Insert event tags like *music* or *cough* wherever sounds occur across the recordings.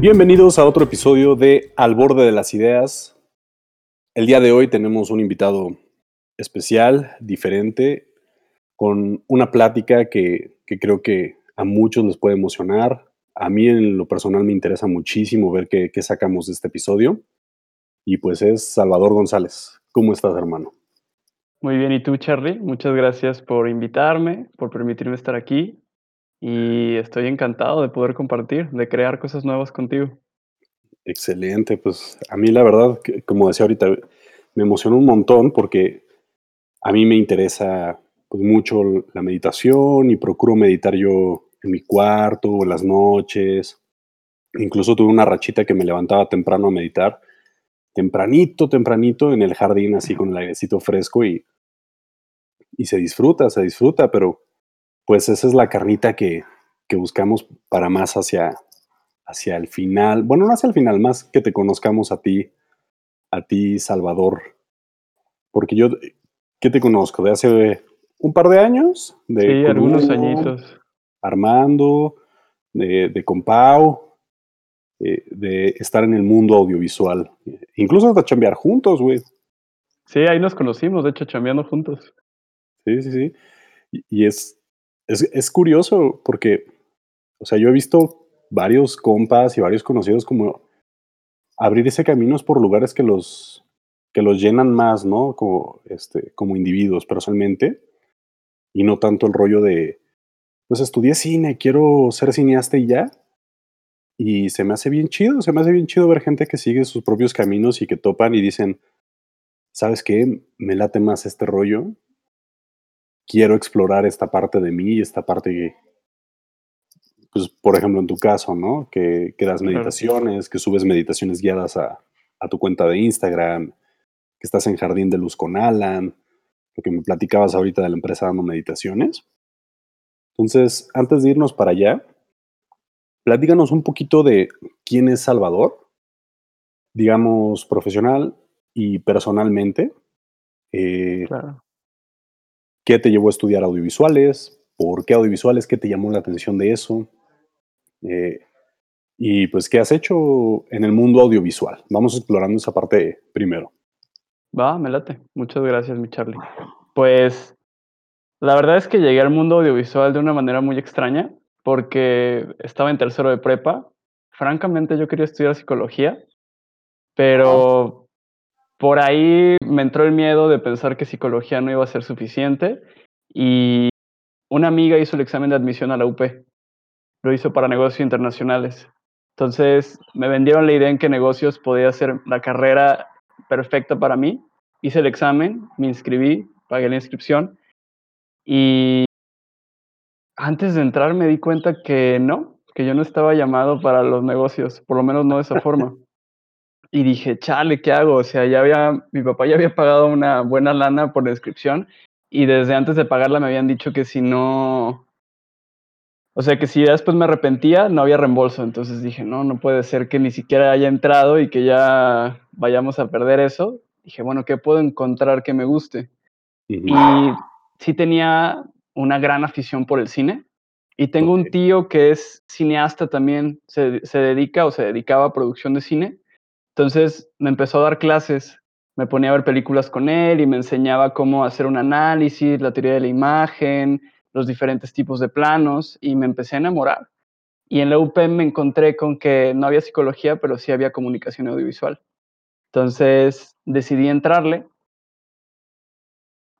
Bienvenidos a otro episodio de Al borde de las ideas. El día de hoy tenemos un invitado especial, diferente, con una plática que, que creo que a muchos les puede emocionar. A mí en lo personal me interesa muchísimo ver qué, qué sacamos de este episodio. Y pues es Salvador González. ¿Cómo estás, hermano? Muy bien, ¿y tú, Charlie? Muchas gracias por invitarme, por permitirme estar aquí y estoy encantado de poder compartir, de crear cosas nuevas contigo. Excelente, pues a mí la verdad, como decía ahorita, me emocionó un montón porque a mí me interesa pues, mucho la meditación y procuro meditar yo en mi cuarto o en las noches. Incluso tuve una rachita que me levantaba temprano a meditar, tempranito, tempranito en el jardín, así con el airecito fresco y, y se disfruta, se disfruta, pero pues esa es la carnita que, que buscamos para más hacia, hacia el final. Bueno, no hacia el final, más que te conozcamos a ti, a ti, Salvador. Porque yo, ¿qué te conozco? De hace un par de años. De sí, algunos añitos. Armando, de, de Compau, eh, de estar en el mundo audiovisual. Incluso hasta chambear juntos, güey. Sí, ahí nos conocimos, de hecho, chambeando juntos. Sí, sí, sí. Y, y es, es, es, curioso porque, o sea, yo he visto varios compas y varios conocidos como abrir ese camino por lugares que los, que los llenan más, ¿no? Como, este, como individuos personalmente. Y no tanto el rollo de, pues estudié cine, quiero ser cineasta y ya. Y se me hace bien chido, se me hace bien chido ver gente que sigue sus propios caminos y que topan y dicen, ¿sabes qué? Me late más este rollo. Quiero explorar esta parte de mí, esta parte que, pues, por ejemplo, en tu caso, ¿no? Que, que das meditaciones, que subes meditaciones guiadas a, a tu cuenta de Instagram, que estás en Jardín de Luz con Alan, lo que me platicabas ahorita de la empresa dando meditaciones. Entonces, antes de irnos para allá, platícanos un poquito de quién es Salvador, digamos, profesional y personalmente. Eh, Claro. ¿Qué te llevó a estudiar audiovisuales? ¿Por qué audiovisuales? ¿Qué te llamó la atención de eso? Eh, y pues, ¿qué has hecho en el mundo audiovisual? Vamos explorando esa parte primero. Va, me late. Muchas gracias, mi Charlie. Pues la verdad es que llegué al mundo audiovisual de una manera muy extraña, porque estaba en tercero de prepa. Francamente, yo quería estudiar psicología, pero por ahí me entró el miedo de pensar que psicología no iba a ser suficiente y una amiga hizo el examen de admisión a la UP. Lo hizo para negocios internacionales. Entonces me vendieron la idea en que negocios podía ser la carrera perfecta para mí. Hice el examen, me inscribí, pagué la inscripción y antes de entrar me di cuenta que no, que yo no estaba llamado para los negocios, por lo menos no de esa forma. *laughs* Y dije, chale, ¿qué hago? O sea, ya había, mi papá ya había pagado una buena lana por la inscripción y desde antes de pagarla me habían dicho que si no, o sea, que si después me arrepentía, no había reembolso. Entonces dije, no, no puede ser que ni siquiera haya entrado y que ya vayamos a perder eso. Dije, bueno, ¿qué puedo encontrar que me guste? Y sí tenía una gran afición por el cine. Y tengo un tío que es cineasta también, se, se dedica o se dedicaba a producción de cine. Entonces me empezó a dar clases, me ponía a ver películas con él y me enseñaba cómo hacer un análisis, la teoría de la imagen, los diferentes tipos de planos y me empecé a enamorar. Y en la UP me encontré con que no había psicología, pero sí había comunicación audiovisual. Entonces decidí entrarle.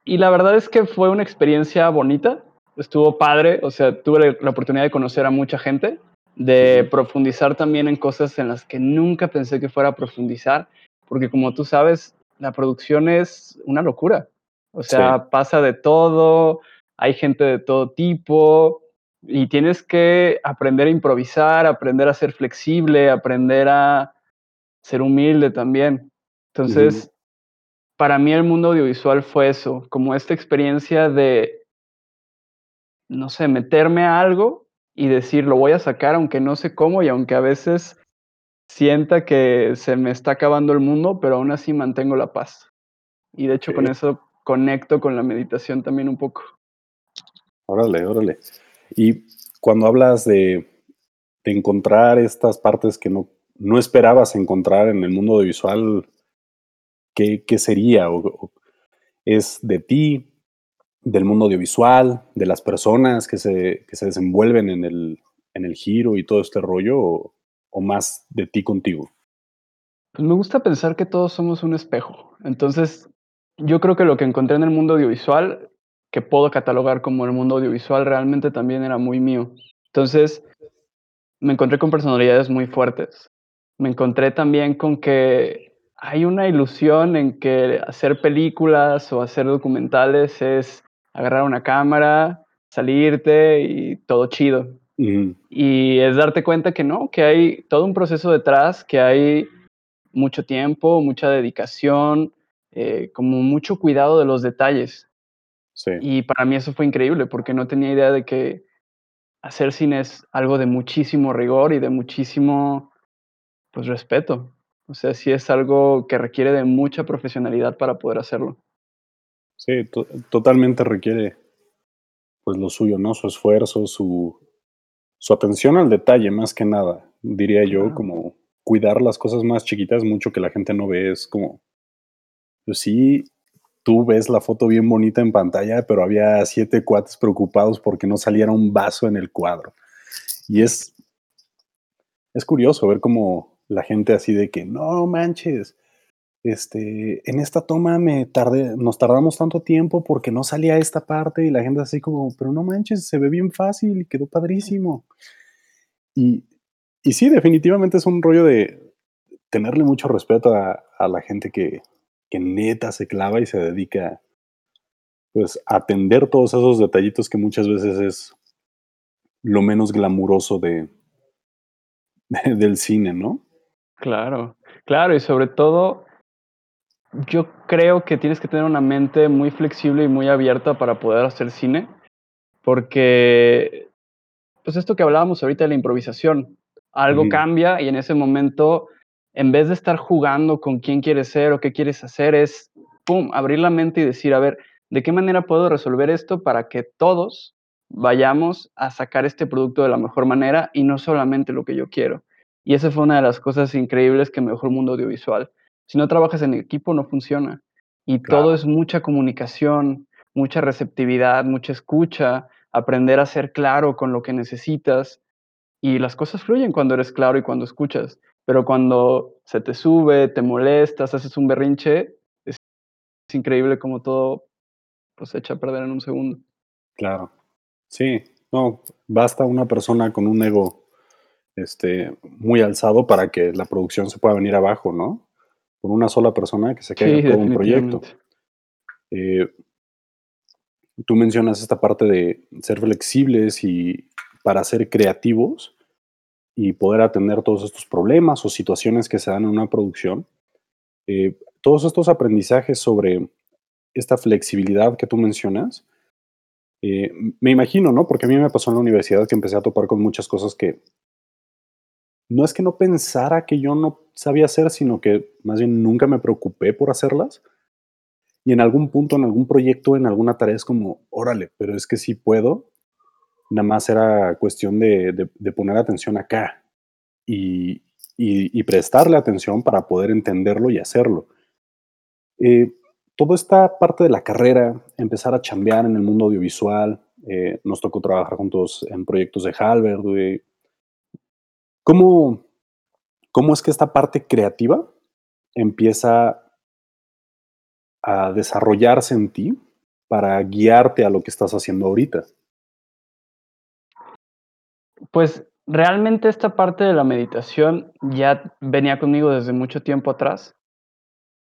Y la verdad es que fue una experiencia bonita, estuvo padre, o sea, tuve la oportunidad de conocer a mucha gente, de profundizar también en cosas en las que nunca pensé que fuera a profundizar, porque como tú sabes, la producción es una locura. O Sí. sea, pasa de todo, hay gente de todo tipo y tienes que aprender a improvisar, aprender a ser flexible, aprender a ser humilde también. Entonces, para mí el mundo audiovisual fue eso, como esta experiencia de no sé, meterme a algo y decir: "Lo voy a sacar aunque no sé cómo y aunque a veces sienta que se me está acabando el mundo, pero aún así mantengo la paz". Y de hecho, con eso conecto con la meditación también un poco. Órale, órale. Y cuando hablas de de encontrar estas partes que no, no esperabas encontrar en el mundo audiovisual, ¿qué, qué sería? O ¿Es de ti, del mundo audiovisual, de las personas que se, que se desenvuelven en el, en el giro y todo este rollo, o, o más de ti contigo? Pues me gusta pensar que todos somos un espejo. Entonces, yo creo que lo que encontré en el mundo audiovisual, que puedo catalogar como el mundo audiovisual, realmente también era muy mío. Entonces, me encontré con personalidades muy fuertes. Me encontré también con que hay una ilusión en que hacer películas o hacer documentales es agarrar una cámara, salirte y todo chido. Y es darte cuenta que no, que hay todo un proceso detrás, que hay mucho tiempo, mucha dedicación, eh, como mucho cuidado de los detalles. Sí, Y para mí eso fue increíble, porque no tenía idea de que hacer cine es algo de muchísimo rigor y de muchísimo, pues, respeto. O sea, sí es algo que requiere de mucha profesionalidad para poder hacerlo. Sí, to- totalmente requiere pues lo suyo, ¿no? Su esfuerzo, su, su atención al detalle, más que nada, diría yo, como cuidar las cosas más chiquitas, mucho que la gente no ve, es como, pues sí, tú ves la foto bien bonita en pantalla, pero había siete cuates preocupados porque no saliera un vaso en el cuadro. Y es, es curioso ver como la gente así de que, no manches, este, en esta toma me tardé, nos tardamos tanto tiempo porque no salía esta parte y la gente así como, pero no manches, se ve bien fácil y quedó padrísimo. Y, y sí, definitivamente es un rollo de tenerle mucho respeto a, a la gente que, que neta se clava y se dedica pues a atender todos esos detallitos que muchas veces es lo menos glamuroso de, de- *laughs* del cine, ¿no? Claro, claro, y sobre todo, yo creo que tienes que tener una mente muy flexible y muy abierta para poder hacer cine, porque, pues, esto que hablábamos ahorita de la improvisación, algo Ujú, cambia y en ese momento, en vez de estar jugando con quién quieres ser o qué quieres hacer, es, pum, abrir la mente y decir: "A ver, ¿de qué manera puedo resolver esto para que todos vayamos a sacar este producto de la mejor manera y no solamente lo que yo quiero?". Y esa fue una de las cosas increíbles que me dejó el mundo audiovisual. Si no trabajas en equipo, no funciona. Y todo es mucha comunicación, mucha receptividad, mucha escucha, aprender a ser claro con lo que necesitas. Y las cosas fluyen cuando eres claro y cuando escuchas. Pero cuando se te sube, te molestas, haces un berrinche, es increíble cómo todo, pues, se echa a perder en un segundo. claro. Sí, no, basta una persona con un ego este, muy alzado para que la producción se pueda venir abajo, ¿no? Por una sola persona que se caiga Sí, todo un proyecto. Eh, tú mencionas esta parte de ser flexibles y para ser creativos y poder atender todos estos problemas o situaciones que se dan en una producción. Eh, todos estos aprendizajes sobre esta flexibilidad que tú mencionas, eh, me imagino, ¿no? Porque a mí me pasó en la universidad que empecé a topar con muchas cosas que no es que no pensara que yo no sabía hacer, sino que más bien nunca me preocupé por hacerlas. Y en algún punto, en algún proyecto, en alguna tarea es como, órale, pero es que sí puedo. Nada más era cuestión de, poner atención acá y, prestarle atención para poder entenderlo y hacerlo. Eh, toda esta parte de la carrera, empezar a chambear en el mundo audiovisual, eh, nos tocó trabajar juntos en proyectos de Halberd. ¿Cómo, ¿Cómo es que esta parte creativa empieza a desarrollarse en ti para guiarte a lo que estás haciendo ahorita? Pues, realmente esta parte de la meditación ya venía conmigo desde mucho tiempo atrás.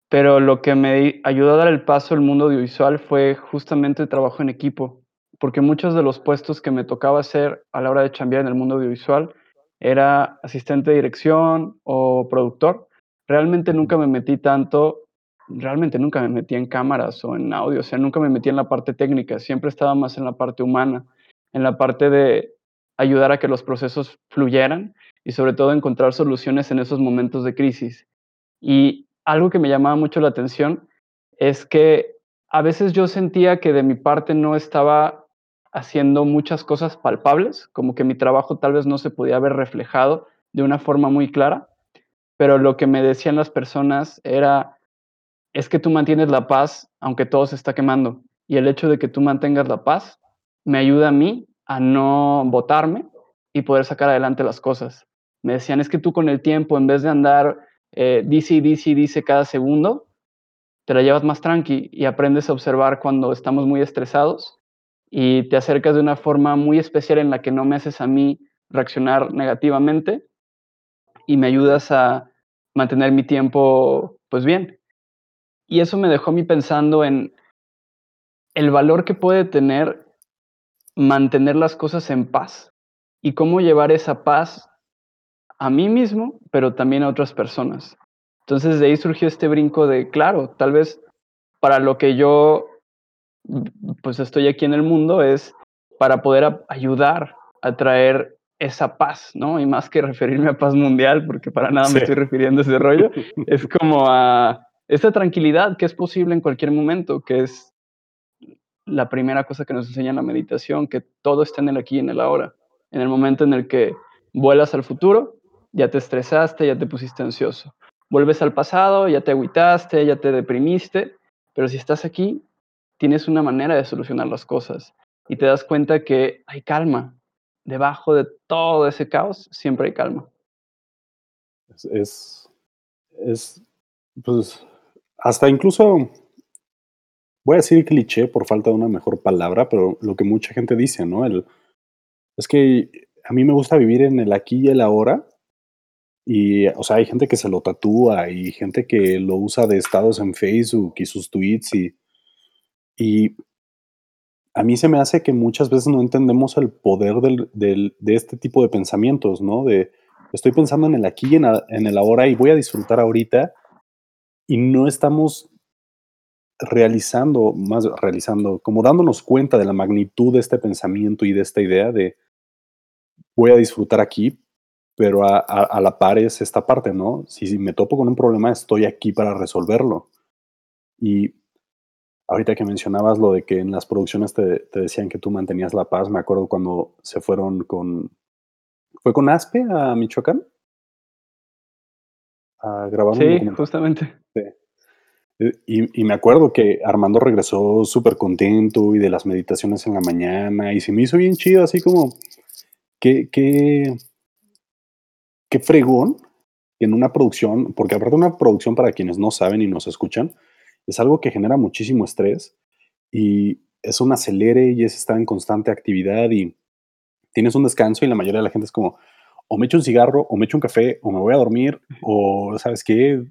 Pero lo que me ayudó a dar el paso al mundo audiovisual fue justamente el trabajo en equipo, porque muchos de los puestos que me tocaba hacer a la hora de chambear en el mundo audiovisual era asistente de dirección o productor. Realmente nunca me metí tanto realmente nunca me metí en cámaras o en audio, o sea, nunca me metí en la parte técnica, siempre estaba más en la parte humana, en la parte de ayudar a que los procesos fluyeran y sobre todo encontrar soluciones en esos momentos de crisis. Y algo que me llamaba mucho la atención es que a veces yo sentía que de mi parte no estaba haciendo muchas cosas palpables, como que mi trabajo tal vez no se podía ver reflejado de una forma muy clara, pero lo que me decían las personas era, es que tú mantienes la paz aunque todo se está quemando, y el hecho de que tú mantengas la paz me ayuda a mí a no botarme y poder sacar adelante las cosas. Me decían, es que tú con el tiempo, en vez de andar eh, dice y dice y dice cada segundo, te la llevas más tranqui y aprendes a observar cuando estamos muy estresados y te acercas de una forma muy especial en la que no me haces a mí reaccionar negativamente y me ayudas a mantener mi tiempo pues bien. Y eso me dejó a mí pensando en el valor que puede tener mantener las cosas en paz y cómo llevar esa paz a mí mismo, pero también a otras personas. Entonces de ahí surgió este brinco de, claro, tal vez para lo que yo pues estoy aquí en el mundo es para poder ayudar a traer esa paz, ¿no? Y más que referirme a paz mundial, porque para nada me estoy refiriendo a ese rollo, *laughs* es como a esta tranquilidad que es posible en cualquier momento, que es la primera cosa que nos enseña la meditación, que todo está en el aquí y en el ahora. En el momento en el que vuelas al futuro, ya te estresaste, ya te pusiste ansioso. Vuelves al pasado, ya te agüitaste, ya te deprimiste, pero si estás aquí, tienes una manera de solucionar las cosas y te das cuenta que hay calma. Debajo de todo ese caos siempre hay calma. Es, es, pues, hasta incluso, voy a decir cliché por falta de una mejor palabra, pero lo que mucha gente dice, ¿no? El, es que a mí me gusta vivir en el aquí y el ahora. Y, o sea, hay gente que se lo tatúa y gente que lo usa de estados en Facebook y sus tweets y y a mí se me hace que muchas veces no entendemos el poder del, del, de este tipo de pensamientos, ¿no? De estoy pensando en el aquí y en, en el ahora y voy a disfrutar ahorita y no estamos realizando, más realizando, como dándonos cuenta de la magnitud de este pensamiento y de esta idea de voy a disfrutar aquí, pero a, a, a la par es esta parte, ¿no? Si, si me topo con un problema, estoy aquí para resolverlo. Y Ahorita que mencionabas lo de que en las producciones te, te, decían que tú mantenías la paz, me acuerdo cuando se fueron con... ¿Fue con Aspe a Michoacán? A grabar sí, un justamente. Sí. Y, y, me acuerdo que Armando regresó súper contento y de las meditaciones en la mañana y se me hizo bien chido, así como, qué, qué, qué fregón en una producción, porque aparte una producción para quienes no saben y nos escuchan, es algo que genera muchísimo estrés y es un acelere y es estar en constante actividad y tienes un descanso y la mayoría de la gente es como, o me echo un cigarro, o me echo un café, o me voy a dormir, o sabes qué,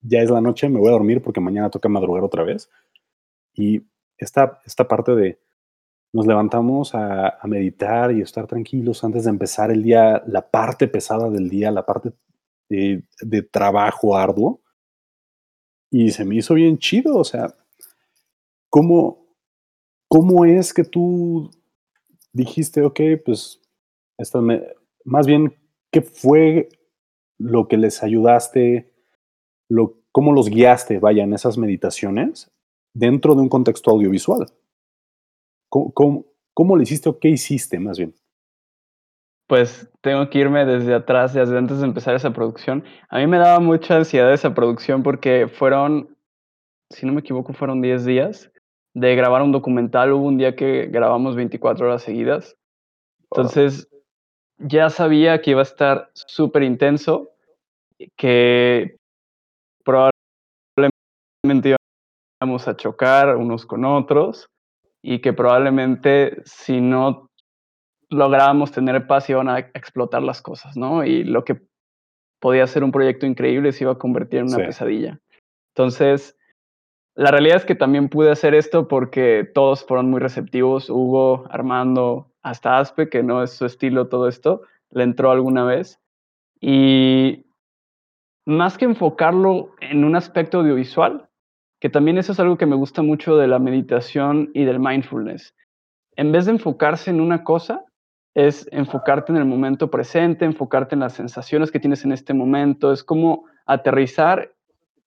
ya es la noche, me voy a dormir porque mañana toca madrugar otra vez. Y esta, esta parte de nos levantamos a, a, meditar y estar tranquilos antes de empezar el día, la parte pesada del día, la parte de, de trabajo arduo, y se me hizo bien chido, o sea, ¿cómo, cómo es que tú dijiste, ok, pues, más bien, ¿qué fue lo que les ayudaste, lo, cómo los guiaste, vaya, en esas meditaciones dentro de un contexto audiovisual? ¿Cómo, cómo, cómo hiciste o qué hiciste más bien? Pues tengo que irme desde atrás, desde antes de empezar esa producción. A mí me daba mucha ansiedad esa producción porque fueron, si no me equivoco, fueron 10 días de grabar un documental. Hubo un día que grabamos 24 horas seguidas. Entonces, ya sabía que iba a estar súper intenso, que probablemente íbamos a chocar unos con otros y que probablemente si no lográbamos tener paz y iban a explotar las cosas, ¿no? Y lo que podía ser un proyecto increíble se iba a convertir en una sí. pesadilla. Entonces, la realidad es que también pude hacer esto porque todos fueron muy receptivos. Hugo, Armando, hasta Aspe, que no es su estilo todo esto, le entró alguna vez. Y más que enfocarlo en un aspecto audiovisual, que también eso es algo que me gusta mucho de la meditación y del mindfulness. En vez de enfocarse en una cosa, es enfocarte en el momento presente, enfocarte en las sensaciones que tienes en este momento, es como aterrizar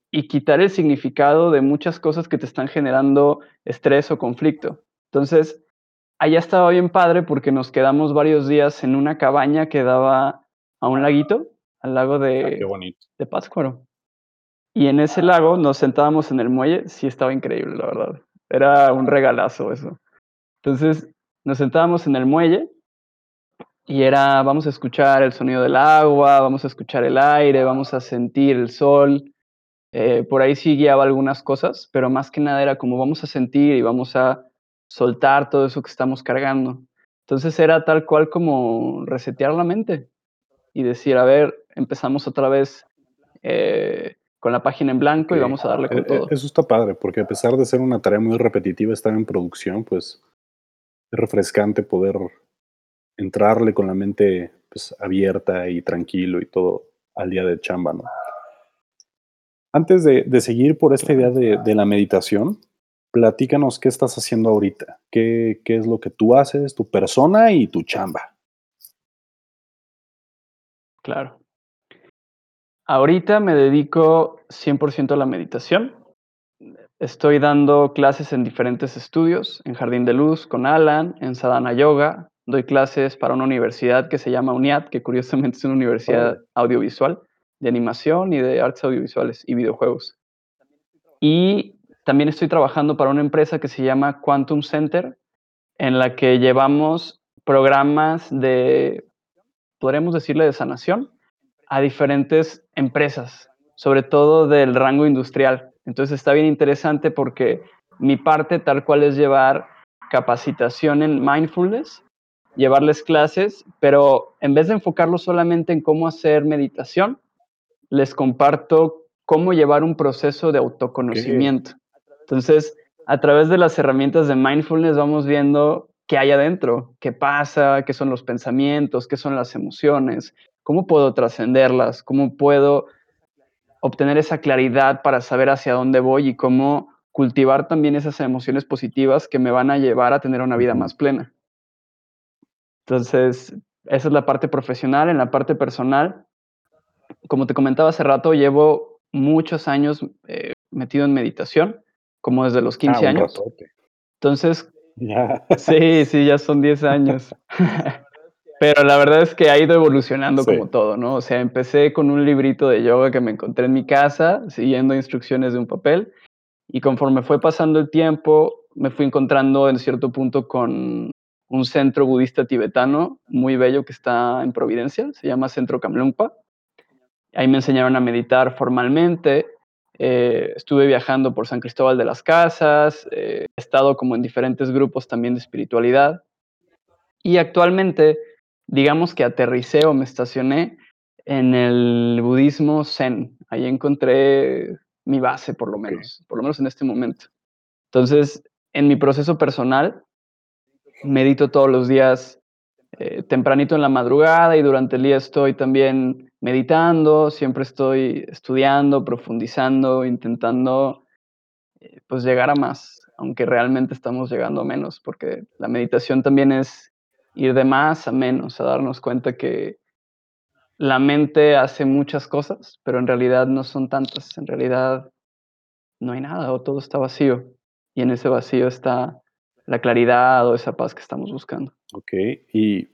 y quitar el significado de muchas cosas que te están generando estrés o conflicto. Entonces, allá estaba bien padre porque nos quedamos varios días en una cabaña que daba a un laguito, al lago Ah, de, de Pátzcuaro. Y en ese lago nos sentábamos en el muelle, sí estaba increíble, la verdad. Era un regalazo eso. Entonces nos sentábamos en el muelle y era, vamos a escuchar el sonido del agua, vamos a escuchar el aire, vamos a sentir el sol. Eh, por ahí sí guiaba algunas cosas, pero más que nada era como vamos a sentir y vamos a soltar todo eso que estamos cargando. Entonces era tal cual como resetear la mente y decir, a ver, empezamos otra vez eh, con la página en blanco y vamos a darle con e- todo. Eso está padre, porque a pesar de ser una tarea muy repetitiva estar en producción, pues es refrescante poder entrarle con la mente pues, abierta y tranquilo y todo al día de chamba, ¿no? Antes de, de seguir por esta idea de, de la meditación, platícanos qué estás haciendo ahorita, qué, qué es lo que tú haces, tu persona y tu chamba. Claro. Ahorita me dedico 100% a la meditación. Estoy dando clases en diferentes estudios, en Jardín de Luz con Alan, en Sadhana Yoga. Doy clases para una universidad que se llama UNIAD, que curiosamente es una universidad Órale. audiovisual, de animación y de artes audiovisuales y videojuegos. Y también estoy trabajando para una empresa que se llama Quantum Center, en la que llevamos programas de, podríamos decirle, de sanación a diferentes empresas, sobre todo del rango industrial. Entonces está bien interesante porque mi parte tal cual es llevar capacitación en mindfulness, llevarles clases, pero en vez de enfocarlo solamente en cómo hacer meditación, les comparto cómo llevar un proceso de autoconocimiento. Entonces, a través de las herramientas de mindfulness vamos viendo qué hay adentro, qué pasa, qué son los pensamientos, qué son las emociones, cómo puedo trascenderlas, cómo puedo obtener esa claridad para saber hacia dónde voy y cómo cultivar también esas emociones positivas que me van a llevar a tener una vida más plena. Entonces, esa es la parte profesional. En la parte personal, como te comentaba hace rato, llevo muchos años eh, metido en meditación, como desde los 15 ah, un años. ratote. Entonces, Ya. sí, sí, ya son 10 años. *laughs* Pero la verdad es que ha ido evolucionando Sí. como todo, ¿no? O sea, empecé con un librito de yoga que me encontré en mi casa, siguiendo instrucciones de un papel, y conforme fue pasando el tiempo, me fui encontrando en cierto punto con un centro budista tibetano muy bello que está en Providencia, se llama Centro Kamlungpa. Ahí me enseñaron a meditar formalmente. eh, estuve viajando por San Cristóbal de las Casas, eh, he estado como en diferentes grupos también de espiritualidad. Y actualmente, digamos que aterricé o me estacioné en el budismo zen. Ahí encontré mi base, por lo menos, por lo menos en este momento. Entonces, en mi proceso personal, medito todos los días eh, tempranito en la madrugada y durante el día estoy también meditando, siempre estoy estudiando, profundizando, intentando eh, pues llegar a más, aunque realmente estamos llegando a menos, porque la meditación también es ir de más a menos, a darnos cuenta que la mente hace muchas cosas, pero en realidad no son tantas, en realidad no hay nada o todo está vacío y en ese vacío está la claridad o esa paz que estamos buscando. Ok, y,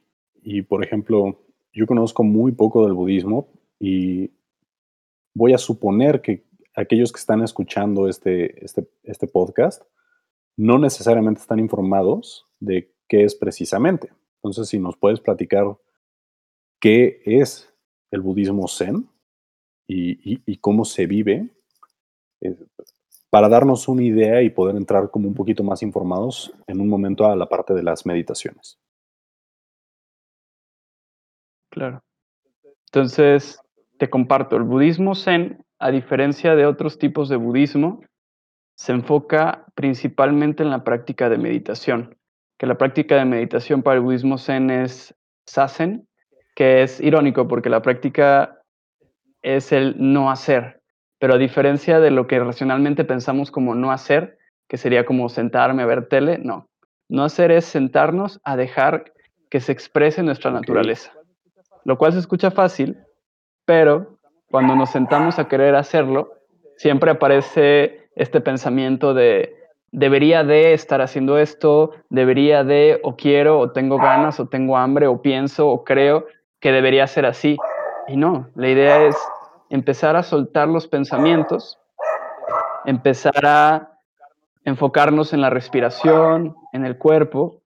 y por ejemplo, yo conozco muy poco del budismo y voy a suponer que aquellos que están escuchando este, este, este podcast no necesariamente están informados de qué es precisamente. Entonces, si nos puedes platicar qué es el budismo zen y, y- cómo se vive, eh, para darnos una idea y poder entrar como un poquito más informados en un momento a la parte de las meditaciones. Claro. Entonces, te comparto, el budismo zen, a diferencia de otros tipos de budismo, se enfoca principalmente en la práctica de meditación, que la práctica de meditación para el budismo zen es sasen, que es irónico porque la práctica es el no hacer, pero a diferencia de lo que racionalmente pensamos como no hacer, que sería como sentarme a ver tele, no. No hacer es sentarnos a dejar que se exprese nuestra naturaleza, lo cual se escucha fácil, pero cuando nos sentamos a querer hacerlo, siempre aparece este pensamiento de debería de estar haciendo esto, debería de, o quiero, o tengo ganas, o tengo hambre, o pienso, o creo que debería ser así. Y no, la idea es empezar a soltar los pensamientos, empezar a enfocarnos en la respiración, en el cuerpo,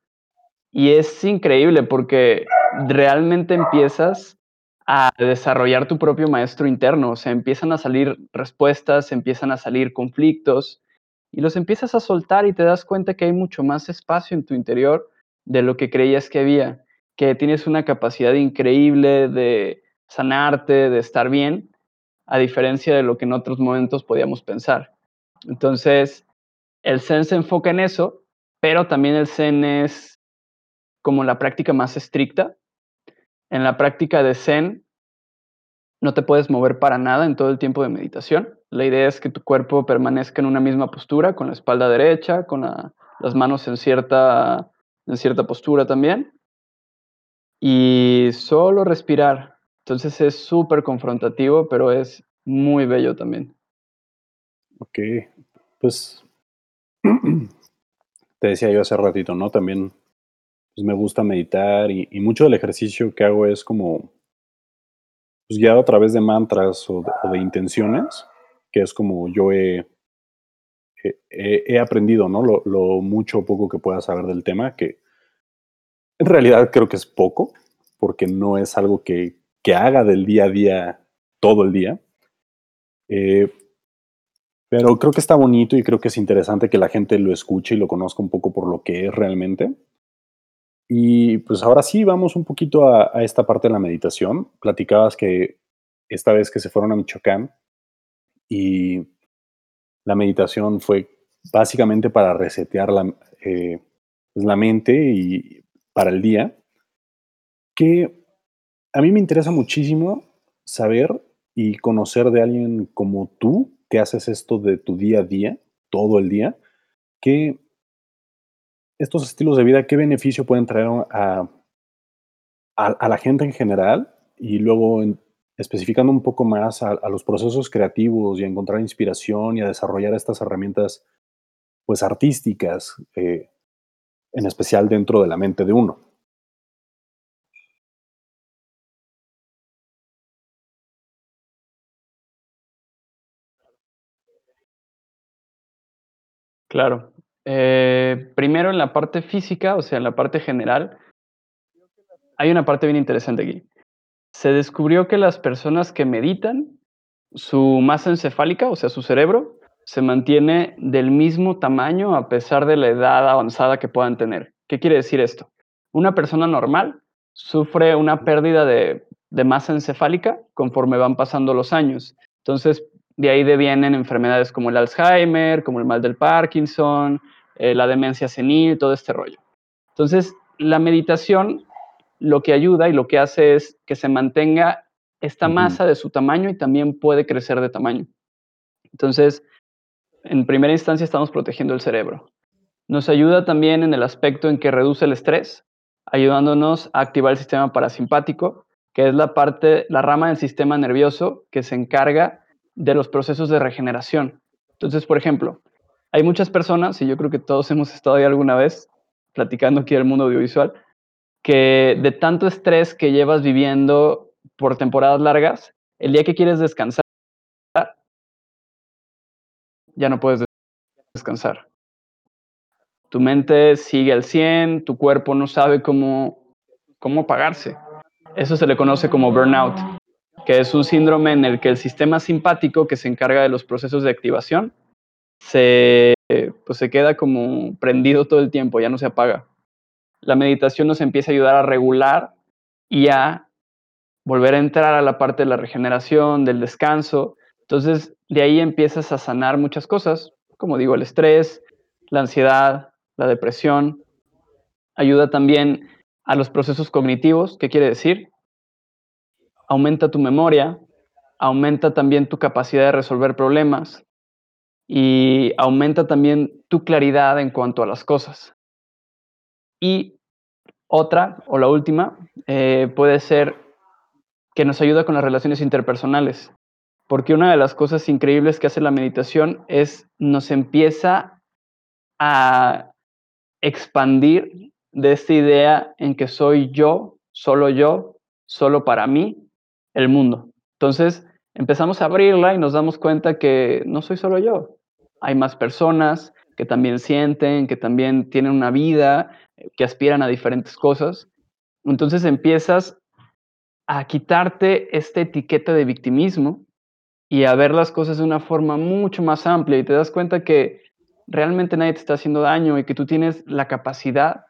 y es increíble porque realmente empiezas a desarrollar tu propio maestro interno, o sea, empiezan a salir respuestas, empiezan a salir conflictos, y los empiezas a soltar y te das cuenta que hay mucho más espacio en tu interior de lo que creías que había, que tienes una capacidad increíble de sanarte, de estar bien, a diferencia de lo que en otros momentos podíamos pensar. Entonces, el Zen se enfoca en eso, pero también el Zen es como la práctica más estricta. En la práctica de Zen no te puedes mover para nada en todo el tiempo de meditación. La idea es que tu cuerpo permanezca en una misma postura, con la espalda derecha, con las manos en cierta, en cierta postura también. Y solo respirar. Entonces es súper confrontativo, pero es muy bello también. Ok, pues *clears throat* te decía yo hace ratito, ¿no? También pues, me gusta meditar y, mucho del ejercicio que hago es como pues, guiado a través de mantras o de, intenciones, que es como yo he, he, aprendido, ¿no? Lo, lo, mucho o poco que pueda saber del tema, que en realidad creo que es poco, porque no es algo que, que haga del día a día todo el día. Eh, pero creo que está bonito y creo que es interesante que la gente lo escuche y lo conozca un poco por lo que es realmente. Y pues ahora sí, vamos un poquito a, esta parte de la meditación. Platicabas que esta vez que se fueron a Michoacán y la meditación fue básicamente para resetear la, eh, pues, la mente y para el día, que a mí me interesa muchísimo saber y conocer de alguien como tú que haces esto de tu día a día, todo el día, ¿qué estos estilos de vida, qué beneficio pueden traer a, a, la gente en general? Y luego, especificando un poco más a, los procesos creativos y a encontrar inspiración y a desarrollar estas herramientas, pues artísticas, eh, en especial dentro de la mente de uno. Claro. Eh, primero en la parte física, o sea, en la parte general, hay una parte bien interesante aquí. Se descubrió que las personas que meditan, su masa encefálica, o sea, su cerebro, se mantiene del mismo tamaño a pesar de la edad avanzada que puedan tener. ¿Qué quiere decir esto? Una persona normal sufre una pérdida de, de masa encefálica conforme van pasando los años. Entonces, de ahí devienen enfermedades como el Alzheimer, como el mal del Parkinson, eh, la demencia senil, todo este rollo. Entonces, la meditación lo que ayuda y lo que hace es que se mantenga esta masa de su tamaño y también puede crecer de tamaño. Entonces, en primera instancia estamos protegiendo el cerebro. Nos ayuda también en el aspecto en que reduce el estrés, ayudándonos a activar el sistema parasimpático, que es la parte, la rama del sistema nervioso que se encarga de los procesos de regeneración. Entonces, por ejemplo, hay muchas personas, y yo creo que todos hemos estado ahí alguna vez, platicando aquí del mundo audiovisual, que de tanto estrés que llevas viviendo por temporadas largas, el día que quieres descansar, ya no puedes descansar. Tu mente sigue al 100, tu cuerpo no sabe cómo, cómo pagarse. Eso se le conoce como burnout que es un síndrome en el que el sistema simpático que se encarga de los procesos de activación se, pues se queda como prendido todo el tiempo, ya no se apaga. La meditación nos empieza a ayudar a regular y a volver a entrar a la parte de la regeneración, del descanso. Entonces, de ahí empiezas a sanar muchas cosas, como digo, el estrés, la ansiedad, la depresión. Ayuda también a los procesos cognitivos. ¿Qué quiere decir? Aumenta tu memoria, aumenta también tu capacidad de resolver problemas y aumenta también tu claridad en cuanto a las cosas. Y otra, o la última, eh, puede ser que nos ayuda con las relaciones interpersonales, porque una de las cosas increíbles que hace la meditación es nos empieza a expandir de esta idea en que soy yo, solo yo, solo para mí, el mundo. Entonces empezamos a abrirla y nos damos cuenta que no soy solo yo. Hay más personas que también sienten, que también tienen una vida, que aspiran a diferentes cosas. Entonces empiezas a quitarte esta etiqueta de victimismo y a ver las cosas de una forma mucho más amplia y te das cuenta que realmente nadie te está haciendo daño y que tú tienes la capacidad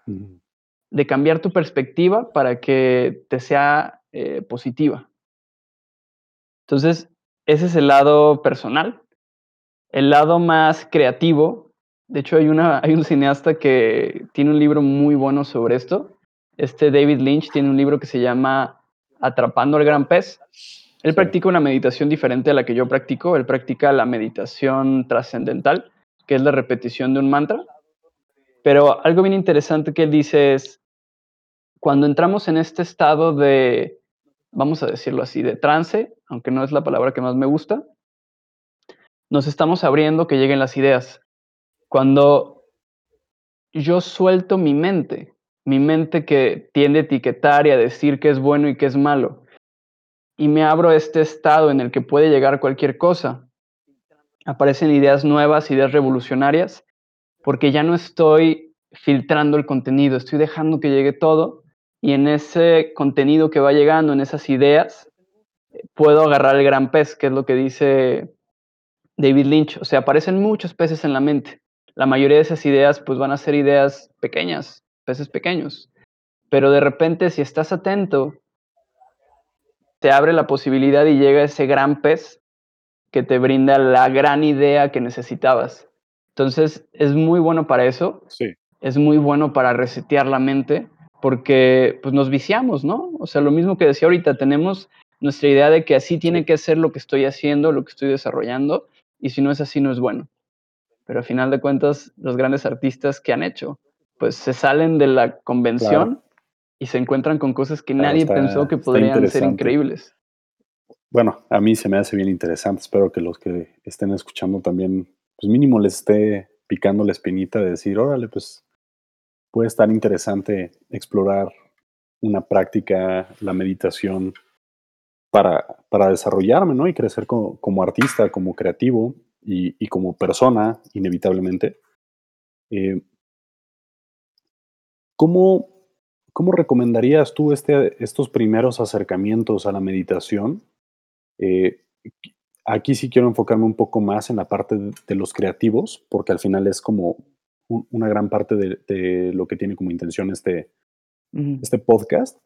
de cambiar tu perspectiva para que te sea eh, positiva. Entonces, ese es el lado personal. El lado más creativo, de hecho hay, una, hay un cineasta que tiene un libro muy bueno sobre esto. Este David Lynch tiene un libro que se llama Atrapando al Gran Pez. Él practica una meditación diferente a la que yo practico. Él practica la meditación trascendental, que es la repetición de un mantra. Pero algo bien interesante que él dice es, cuando entramos en este estado de, vamos a decirlo así, de trance, aunque no es la palabra que más me gusta, nos estamos abriendo que lleguen las ideas. Cuando yo suelto mi mente, mi mente que tiende a etiquetar y a decir que es bueno y que es malo, y me abro a este estado en el que puede llegar cualquier cosa, aparecen ideas nuevas, ideas revolucionarias, porque ya no estoy filtrando el contenido, estoy dejando que llegue todo y en ese contenido que va llegando, en esas ideas, puedo agarrar el gran pez, que es lo que dice David Lynch. O sea, aparecen muchos peces en la mente. La mayoría de esas ideas pues van a ser ideas pequeñas, peces pequeños. Pero de repente si estás atento, te abre la posibilidad y llega ese gran pez que te brinda la gran idea que necesitabas. Entonces, es muy bueno para eso. Sí. Es muy bueno para resetear la mente porque pues nos viciamos, ¿no? O sea, lo mismo que decía ahorita, tenemos nuestra idea de que así tiene que ser lo que estoy haciendo, lo que estoy desarrollando, y si no es así, no es bueno. Pero al final de cuentas, los grandes artistas que han hecho, pues se salen de la convención y se encuentran con cosas que nadie pensó que podrían ser increíbles. Bueno, a mí se me hace bien interesante. Espero que los que estén escuchando también, pues mínimo les esté picando la espinita de decir, órale, pues puede estar interesante explorar una práctica, la meditación, para, para desarrollarme, ¿no? Y crecer como, como artista, como creativo y, y, como persona, inevitablemente. Eh, ¿cómo, ¿Cómo recomendarías tú este, estos primeros acercamientos a la meditación? Eh, aquí sí quiero enfocarme un poco más en la parte de, los creativos, porque al final es como una gran parte de, lo que tiene como intención este, este podcast.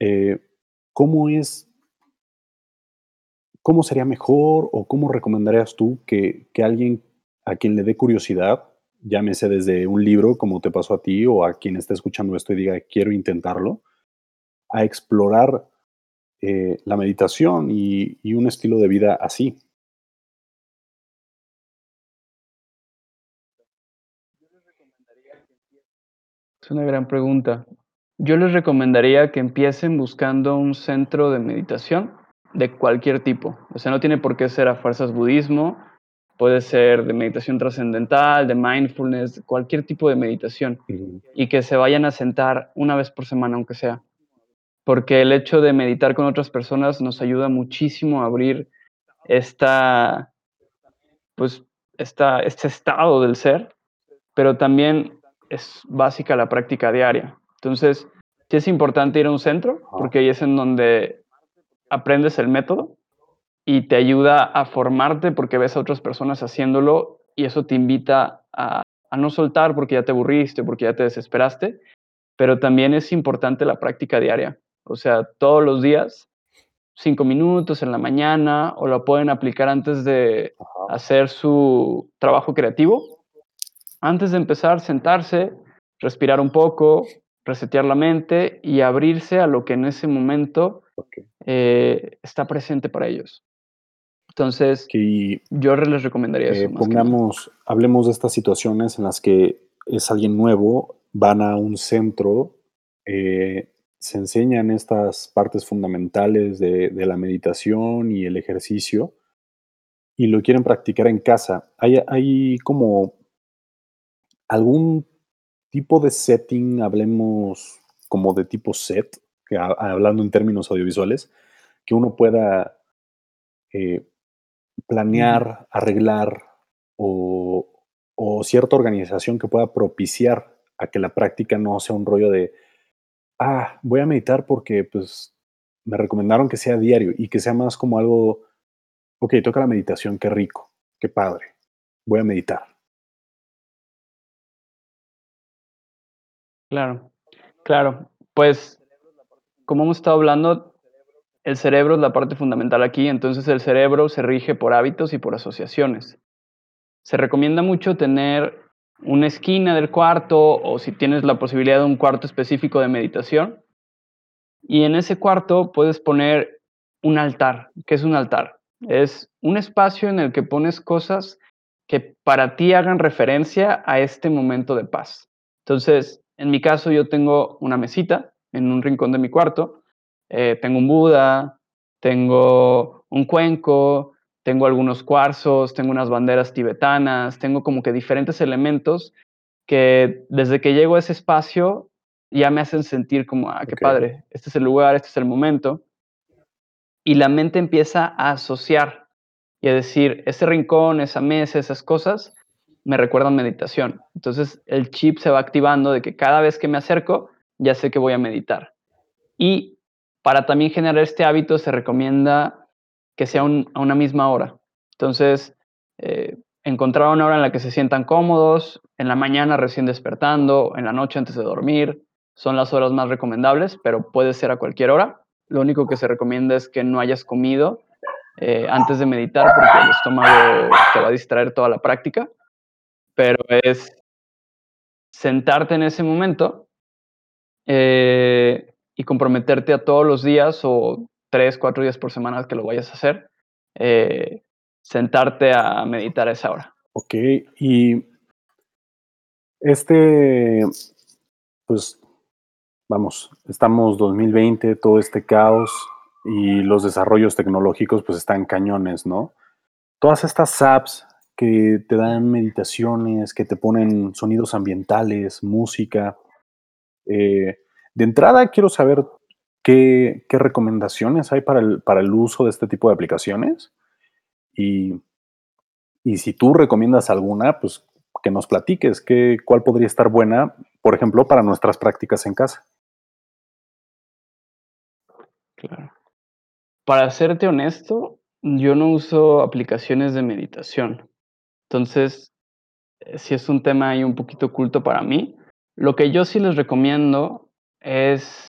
Eh, ¿Cómo es, cómo sería mejor o cómo recomendarías tú que, que alguien a quien le dé curiosidad llámese desde un libro, como te pasó a ti, o a quien esté escuchando esto y diga, quiero intentarlo, a explorar eh, la meditación y, y, un estilo de vida así. Es una gran pregunta. Yo les recomendaría que empiecen buscando un centro de meditación de cualquier tipo. O sea, no tiene por qué ser a fuerzas budismo, Puede ser de meditación trascendental, de mindfulness, cualquier tipo de meditación. Y que se vayan a sentar una vez por semana, aunque sea. Porque el hecho de meditar con otras personas nos ayuda muchísimo a abrir esta, pues, esta, este estado del ser, pero también es básica la práctica diaria. Entonces, sí es importante ir a un centro, porque ahí es en donde aprendes el método y te ayuda a formarte porque ves a otras personas haciéndolo y eso te invita a, no soltar porque ya te aburriste, porque ya te desesperaste, pero también es importante la práctica diaria. O sea, todos los días, cinco minutos en la mañana, o lo pueden aplicar antes de hacer su trabajo creativo. Antes de empezar, sentarse, respirar un poco, resetear la mente y abrirse a lo que en ese momento eh, está presente para ellos. Entonces, yo les recomendaría eso. pongamos, hablemos de estas situaciones en las que es alguien nuevo, van a un centro, eh, se enseñan estas partes fundamentales de, la meditación y el ejercicio y lo quieren practicar en casa. Hay, hay como algún tipo de setting, hablemos como de tipo set, que hablando en términos audiovisuales, que uno pueda eh, planear, arreglar o, cierta organización que pueda propiciar a que la práctica no sea un rollo de, ah, voy a meditar porque pues me recomendaron que sea diario y que sea más como algo, ok, toca la meditación, qué rico, qué padre, voy a meditar. Claro, claro. Pues, como hemos estado hablando, el cerebro es la parte fundamental aquí, entonces el cerebro se rige por hábitos y por asociaciones. Se recomienda mucho tener una esquina del cuarto o si tienes la posibilidad de un cuarto específico de meditación. Y en ese cuarto puedes poner un altar. ¿Qué es un altar? Es un espacio en el que pones cosas que para ti hagan referencia a este momento de paz. Entonces, en mi caso, yo tengo una mesita en un rincón de mi cuarto, eh, tengo un Buda, tengo un cuenco, tengo algunos cuarzos, tengo unas banderas tibetanas, tengo como que diferentes elementos que desde que llego a ese espacio ya me hacen sentir como, ah, qué padre, este es el lugar, este es el momento. Y la mente empieza a asociar y a decir, ese rincón, esa mesa, esas cosas, me recuerdan meditación. Entonces el chip se va activando de que cada vez que me acerco, ya sé que voy a meditar. Y para también generar este hábito se recomienda que sea a una misma hora. Entonces, eh, encontrar una hora en la que se sientan cómodos, en la mañana recién despertando, en la noche antes de dormir, son las horas más recomendables, pero puede ser a cualquier hora. Lo único que se recomienda es que no hayas comido eh, antes de meditar porque el estómago te va a distraer toda la práctica pero es sentarte en ese momento eh, y comprometerte a todos los días o tres, cuatro días por semana que lo vayas a hacer, eh, sentarte a meditar a esa hora. Ok, y este, pues, vamos, estamos 2020, todo este caos y los desarrollos tecnológicos pues están cañones, ¿no? Todas estas apps que te dan meditaciones, que te ponen sonidos ambientales, música. Eh, de entrada, quiero saber qué, recomendaciones hay para el, uso de este tipo de aplicaciones. Y, si tú recomiendas alguna, pues que nos platiques qué, cuál podría estar buena, por ejemplo, para nuestras prácticas en casa. Claro. Para serte honesto, yo no uso aplicaciones de meditación. Entonces, eh, si es un tema ahí un poquito oculto para mí. Lo que yo sí les recomiendo es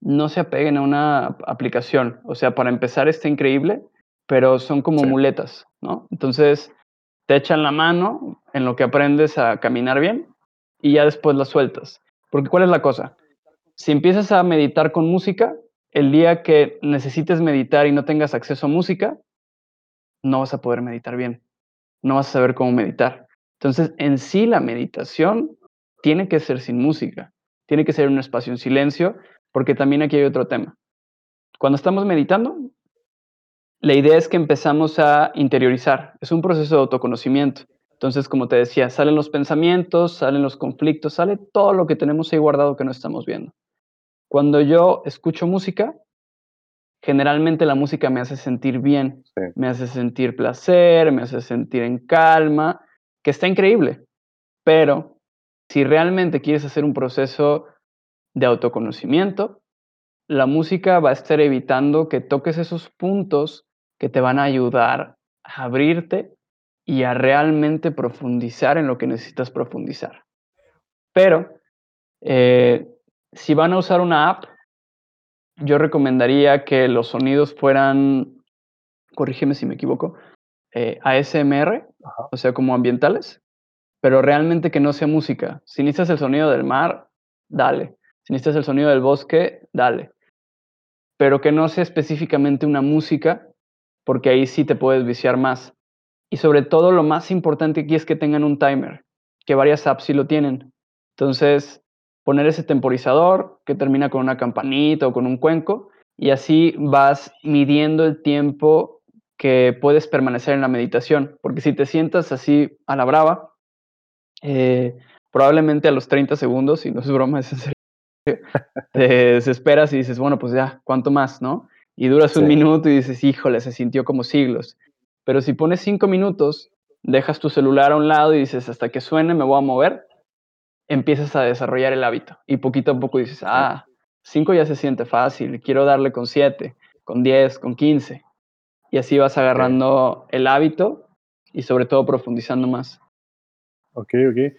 no se apeguen a una aplicación. O sea, para empezar está increíble, pero son como muletas, ¿no? Entonces, te echan la mano en lo que aprendes a caminar bien y ya después la sueltas. Porque ¿cuál es la cosa? Si empiezas a meditar con música, el día que necesites meditar y no tengas acceso a música, no vas a poder meditar bien no vas a saber cómo meditar. Entonces, en sí la meditación tiene que ser sin música, tiene que ser un espacio en silencio, porque también aquí hay otro tema. Cuando estamos meditando, la idea es que empezamos a interiorizar, es un proceso de autoconocimiento. Entonces, como te decía, salen los pensamientos, salen los conflictos, sale todo lo que tenemos ahí guardado que no estamos viendo. Cuando yo escucho música, generalmente la música me hace sentir bien, me hace sentir placer, me hace sentir en calma, que está increíble. Pero si realmente quieres hacer un proceso de autoconocimiento, la música va a estar evitando que toques esos puntos que te van a ayudar a abrirte y a realmente profundizar en lo que necesitas profundizar. Pero eh, si van a usar una app, yo recomendaría que los sonidos fueran, corrígeme si me equivoco, eh, ASMR, o sea, como ambientales, pero realmente que no sea música. Si necesitas el sonido del mar, dale. Si necesitas el sonido del bosque, dale. Pero que no sea específicamente una música, porque ahí sí te puedes viciar más. Y sobre todo, lo más importante aquí es que tengan un timer, que varias apps sí lo tienen. Entonces, poner ese temporizador que termina con una campanita o con un cuenco y así vas midiendo el tiempo que puedes permanecer en la meditación. Porque si te sientas así a la brava, eh, probablemente a los 30 segundos, y no es broma, *laughs* es en serio, te desesperas y dices: "Bueno, pues ya, ¿cuánto más?", ¿no? Y duras un Sí. minuto y dices: "Híjole, se sintió como siglos". Pero si pones 5 minutos, dejas tu celular a un lado y dices: "Hasta que suene me voy a mover", empiezas a desarrollar el hábito, y poquito a poco dices. "Ah, 5 ya se siente fácil, quiero darle con 7, con 10, con 15", y así vas agarrando el hábito y, sobre todo, profundizando más. Okey, okey.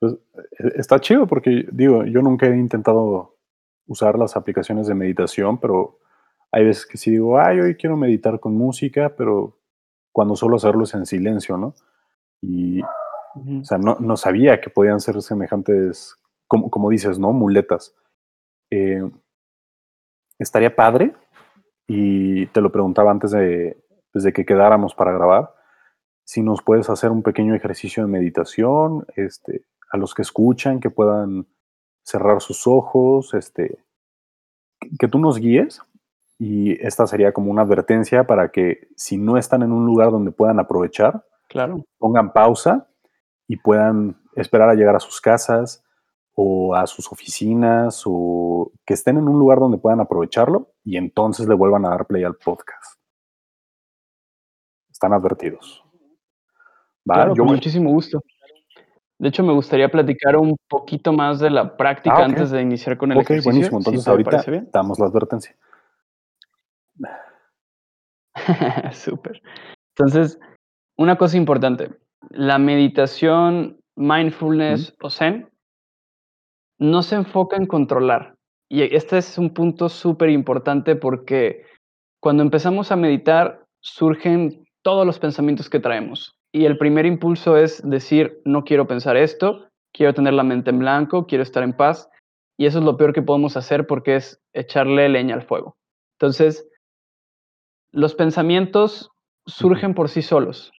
Pues, e está chido porque, digo, yo nunca he intentado usar las aplicaciones de meditación, pero hay veces que sí digo: "Ay, hoy quiero meditar con música", pero cuando suelo hacerlo es en silencio, ¿no? Y, o sea, no no sabía que podían ser semejantes, como como dices, ¿no?, muletas. Eh estaría padre, y te lo preguntaba antes de, pues, de que quedáramos para grabar, si nos puedes hacer un pequeño ejercicio de meditación, este, a los que escuchan, que puedan cerrar sus ojos, este, que tú nos guíes, y esta sería como una advertencia para que, si no están en un lugar donde puedan aprovechar, Claro. pongan pausa y puedan esperar a llegar a sus casas, o a sus oficinas, o que estén en un lugar donde puedan aprovecharlo, y entonces le vuelvan a dar play al podcast. Están advertidos. Va, Claro, yo con voy muchísimo gusto. De hecho, me gustaría platicar un poquito más de la Ah, práctica okey. antes de iniciar con el Okey, ejercicio, buenísimo. si Entonces, ahorita damos la advertencia. *laughs* Súper. Entonces, una cosa importante, la meditación, mindfulness o zen no se enfoca en controlar. Y este es un punto superimportante, porque cuando empezamos a meditar, surgen todos los pensamientos que traemos. Y el primer impulso es decir: "No quiero pensar esto, quiero tener la mente en blanco, quiero estar en paz", y eso es lo peor que podemos hacer, porque es echarle leña al fuego. Entonces los pensamientos surgen por sí solos.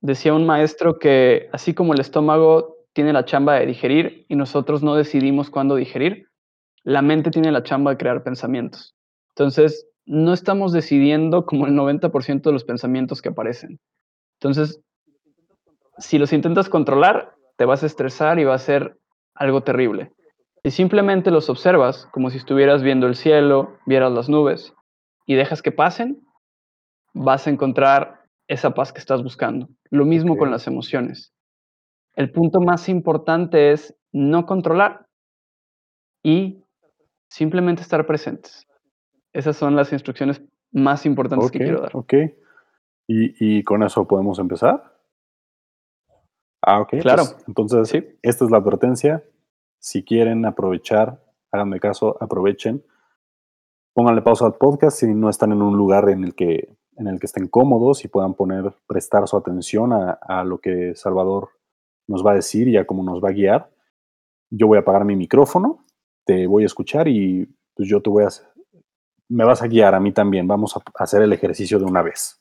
Decía un maestro que, así como el estómago tiene la chamba de digerir y nosotros no decidimos cuándo digerir, la mente tiene la chamba de crear pensamientos. Entonces, no estamos decidiendo como el 90% de los pensamientos que aparecen. Entonces si los intentas controlar, te vas a estresar y va a ser algo terrible. Si simplemente los observas, como si estuvieras viendo el cielo, vieras las nubes y dejas que pasen, vas a encontrar esa paz que estás buscando. Lo mismo con las emociones. El punto más importante es no controlar y simplemente estar presentes. Esas son las instrucciones más importantes que quiero dar. okey. ¿Y y con eso podemos empezar? Ah, okey, pues, Claro, entonces, sí. esta es la advertencia. Si quieren aprovechar, háganme caso, aprovechen. Pónganle pausa al podcast si no están en un lugar en el que en el que estén cómodos y puedan poner prestar su atención a a lo que Salvador nos va a decir y a cómo nos va a guiar. Yo voy a apagar mi micrófono, te voy a escuchar y, pues, yo te voy a me vas a guiar a mí también. Vamos a hacer el ejercicio de una vez.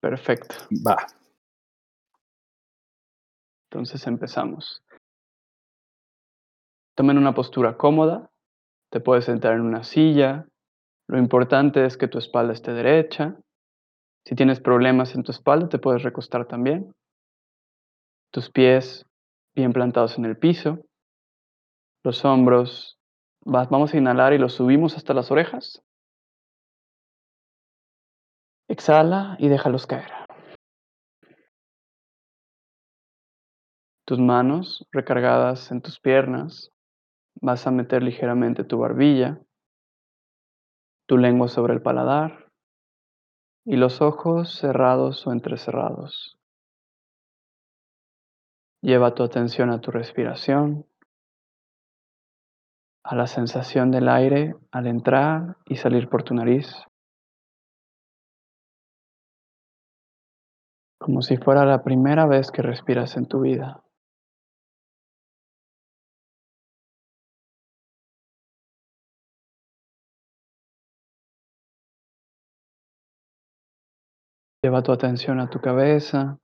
Perfecto. Va. Entonces, empezamos. Tomen una postura cómoda, te puedes sentar en una silla, lo importante es que tu espalda esté derecha. Si tienes problemas en tu espalda, te puedes recostar también. Tus pies bien plantados en el piso. Los hombros, va vamos a inhalar y los subimos hasta las orejas. Exhala y déjalos caer. Tus manos recargadas en tus piernas, vas a meter ligeramente tu barbilla tu lengua sobre el paladar y los ojos cerrados o entrecerrados. Lleva tu atención a tu respiración a la sensación del aire al entrar y salir por tu nariz. Como si fuera la primera vez que respiras en tu vida. Lleva tu atención a tu cabeza.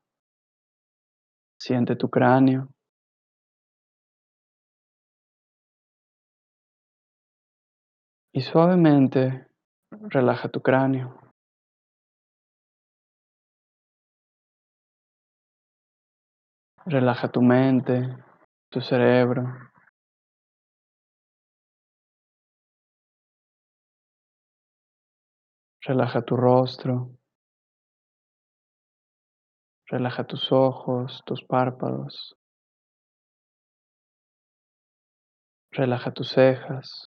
Siente tu cráneo. Y suavemente relaja tu cráneo. Relaja tu mente, tu cerebro. Relaja tu rostro. Relaja tus ojos, tus párpados. Relaja tus cejas.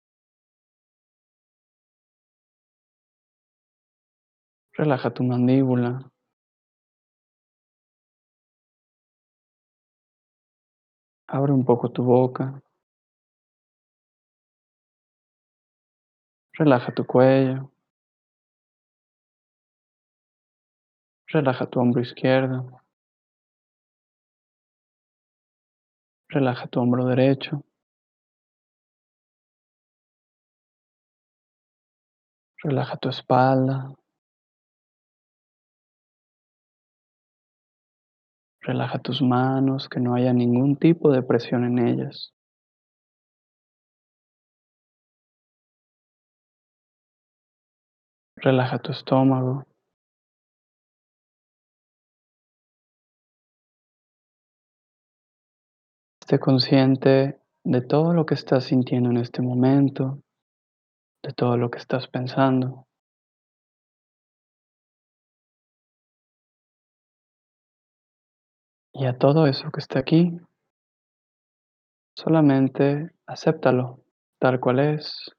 Relaja tu mandíbula. Abre un poco tu boca. Relaja tu cuello. Relaja tu hombro izquierdo. Relaja tu hombro derecho. Relaja tu espalda. Relaja tus manos, que no haya ningún tipo de presión en ellas. Relaja tu estómago. Esté consciente de todo lo que estás sintiendo en este momento, de todo lo que estás pensando. Y a todo eso que está aquí, solamente acéptalo tal cual es.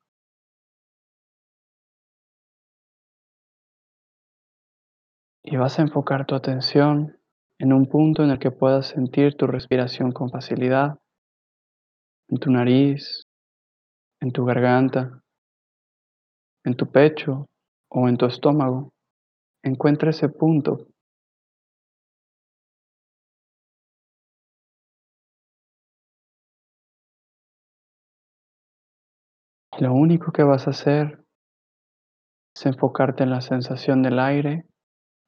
Y vas a enfocar tu atención en un punto en el que puedas sentir tu respiración con facilidad, en tu nariz, en tu garganta, en tu pecho o en tu estómago. Encuentra ese punto Lo único que vas a hacer es enfocarte en la sensación del aire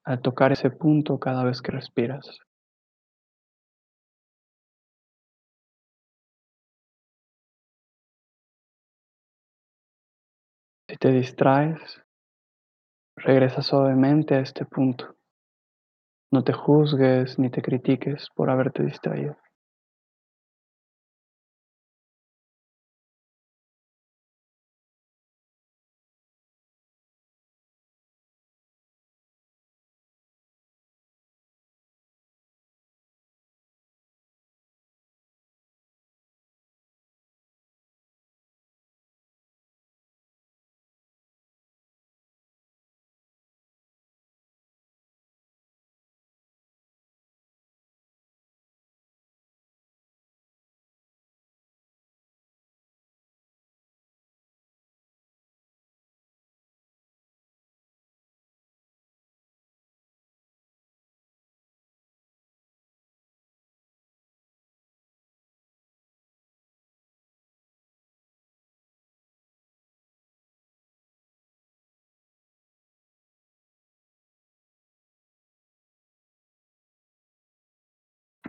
al tocar ese punto cada vez que respiras. Si te distraes, regresa suavemente a este punto. No te juzgues ni te critiques por haberte distraído.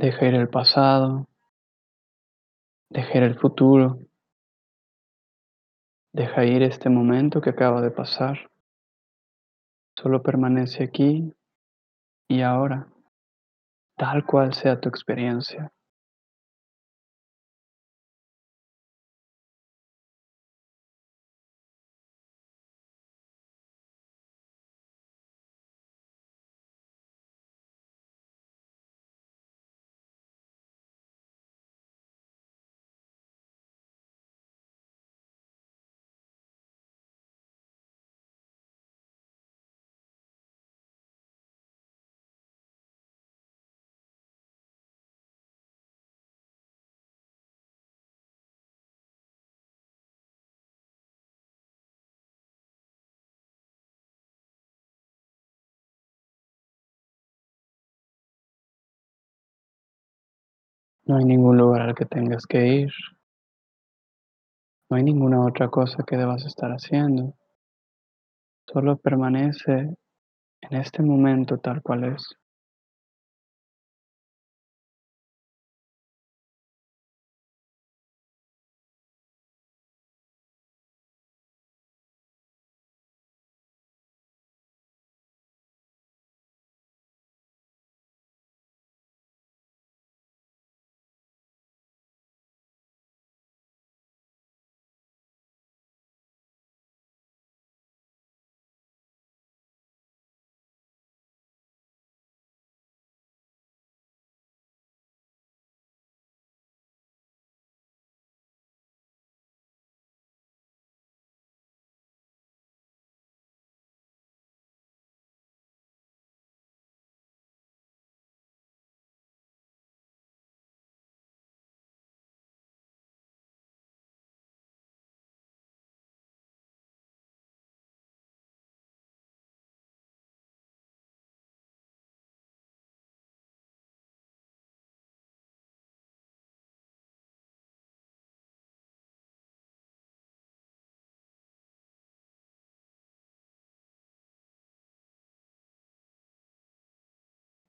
Deja ir el pasado, deja ir el futuro, deja ir este momento que acaba de pasar. Solo permanece aquí y ahora, tal cual sea tu experiencia. No hay ningún lugar al que tengas que ir. No hay ninguna otra cosa que debas estar haciendo. Solo permanece en este momento tal cual es.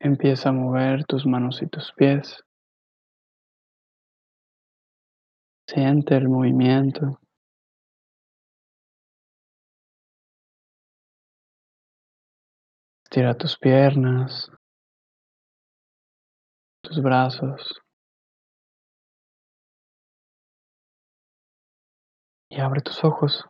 Empieza a mover tus manos y tus pies. Siente el movimiento. Estira tus piernas, tus brazos. Y abre tus ojos.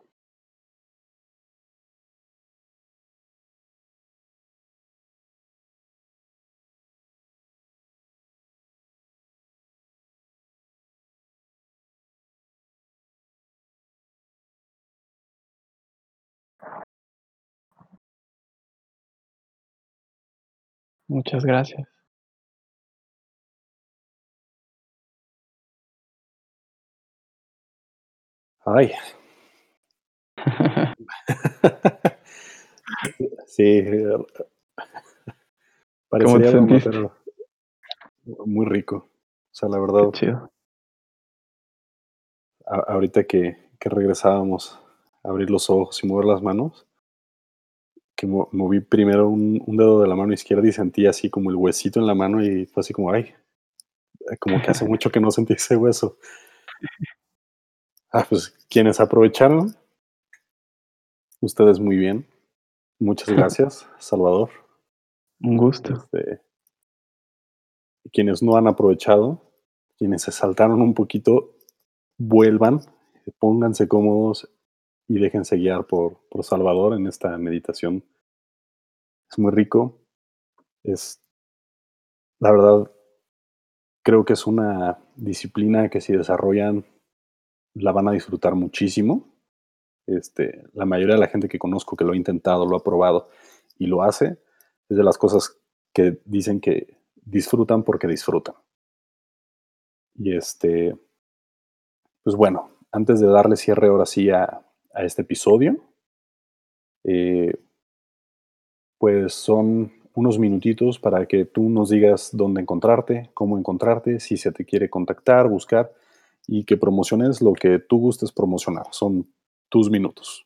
Muchas gracias. Ay. *laughs* sí. *laughs* Pero muy rico. O sea, la verdad. Qué chido. ahorita que, que regresábamos a abrir los ojos y mover las manos, que moví primero un, un, dedo de la mano izquierda y sentí así como el huesito en la mano y fue así como, ay, como que hace *laughs* mucho que no sentí ese hueso. Ah, pues quienes aprovecharon, ustedes muy bien. Muchas *laughs* gracias, Salvador. Un gusto. Este, quienes no han aprovechado, quienes se saltaron un poquito, vuelvan, pónganse cómodos y déjense guiar por, por Salvador en esta meditación. Es muy rico. Es, la verdad, creo que es una disciplina que si desarrollan la van a disfrutar muchísimo. Este, la mayoría de la gente que conozco que lo ha intentado, lo ha probado y lo hace, es de las cosas que dicen que disfrutan porque disfrutan. Y este, pues bueno, antes de darle cierre ahora sí a, a este episodio, eh, pues son unos minutitos para que tú nos digas dónde encontrarte, cómo encontrarte, si se te quiere contactar, buscar y que promociones lo que tú gustes promocionar. Son tus minutos.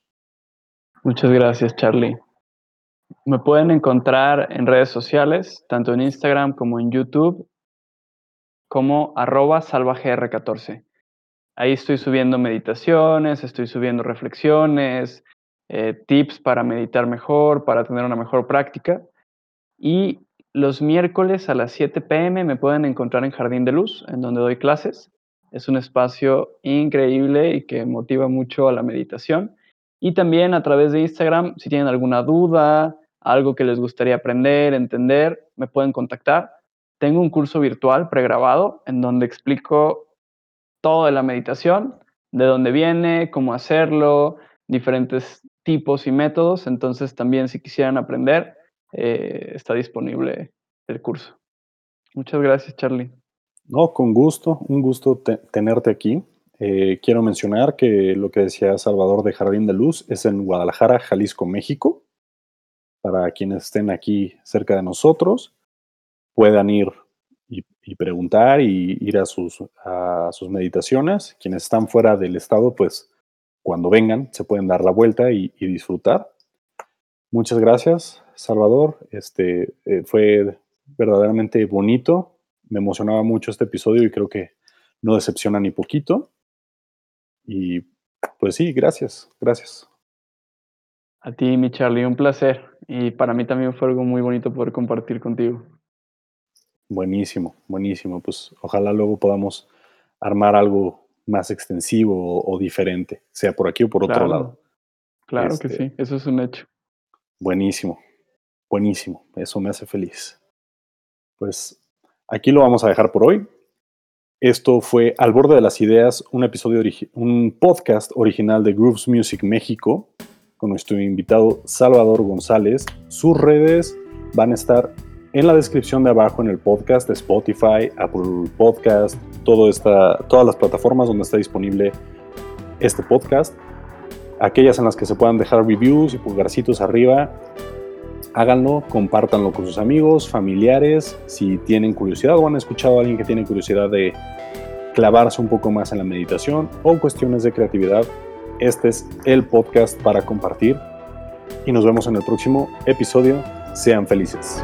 Muchas gracias, Charlie. Me pueden encontrar en redes sociales, tanto en Instagram como en YouTube, como arroba salvagr14. Ahí estoy subiendo meditaciones, estoy subiendo reflexiones, eh, tips para meditar mejor, para tener una mejor práctica. Y los miércoles a las 7 pm me pueden encontrar en Jardín de Luz, en donde doy clases. Es un espacio increíble y que motiva mucho a la meditación. Y también a través de Instagram, si tienen alguna duda, algo que les gustaría aprender, entender, me pueden contactar. Tengo un curso virtual pregrabado en donde explico todo de la meditación, de dónde viene, cómo hacerlo, diferentes tipos y métodos. Entonces también si quisieran aprender, eh, está disponible el curso. Muchas gracias, Charlie. No, con gusto, un gusto tenerte aquí. Eh, quiero mencionar que lo que decía Salvador de Jardín de Luz es en Guadalajara, Jalisco, México. Para quienes estén aquí cerca de nosotros, puedan ir y, preguntar y ir a sus, a sus meditaciones. Quienes están fuera del estado, pues cuando vengan se pueden dar la vuelta y, disfrutar. Muchas gracias, Salvador. Este eh, fue verdaderamente bonito me emocionaba mucho este episodio y creo que no decepciona ni poquito. Y pues sí, gracias, gracias. A ti, mi Charlie, un placer. Y para mí también fue algo muy bonito poder compartir contigo. Buenísimo, buenísimo. Pues ojalá luego podamos armar algo más extensivo o, diferente, sea por aquí o por otro lado. Claro que este sí, eso es un hecho. Buenísimo, buenísimo. Eso me hace feliz. Pues Aquí lo vamos a dejar por hoy. Esto fue Al borde de las ideas, un episodio, un podcast original de Grooves Music México con nuestro invitado Salvador González. Sus redes van a estar en la descripción de abajo en el podcast de Spotify, Apple Podcast, todo esta, todas las plataformas donde está disponible este podcast. Aquellas en las que se puedan dejar reviews y pulgarcitos arriba háganlo, compártanlo con sus amigos, familiares, si tienen curiosidad o han escuchado a alguien que tiene curiosidad de clavarse un poco más en la meditación o cuestiones de creatividad, este es el podcast para compartir y nos vemos en el próximo episodio. Sean felices.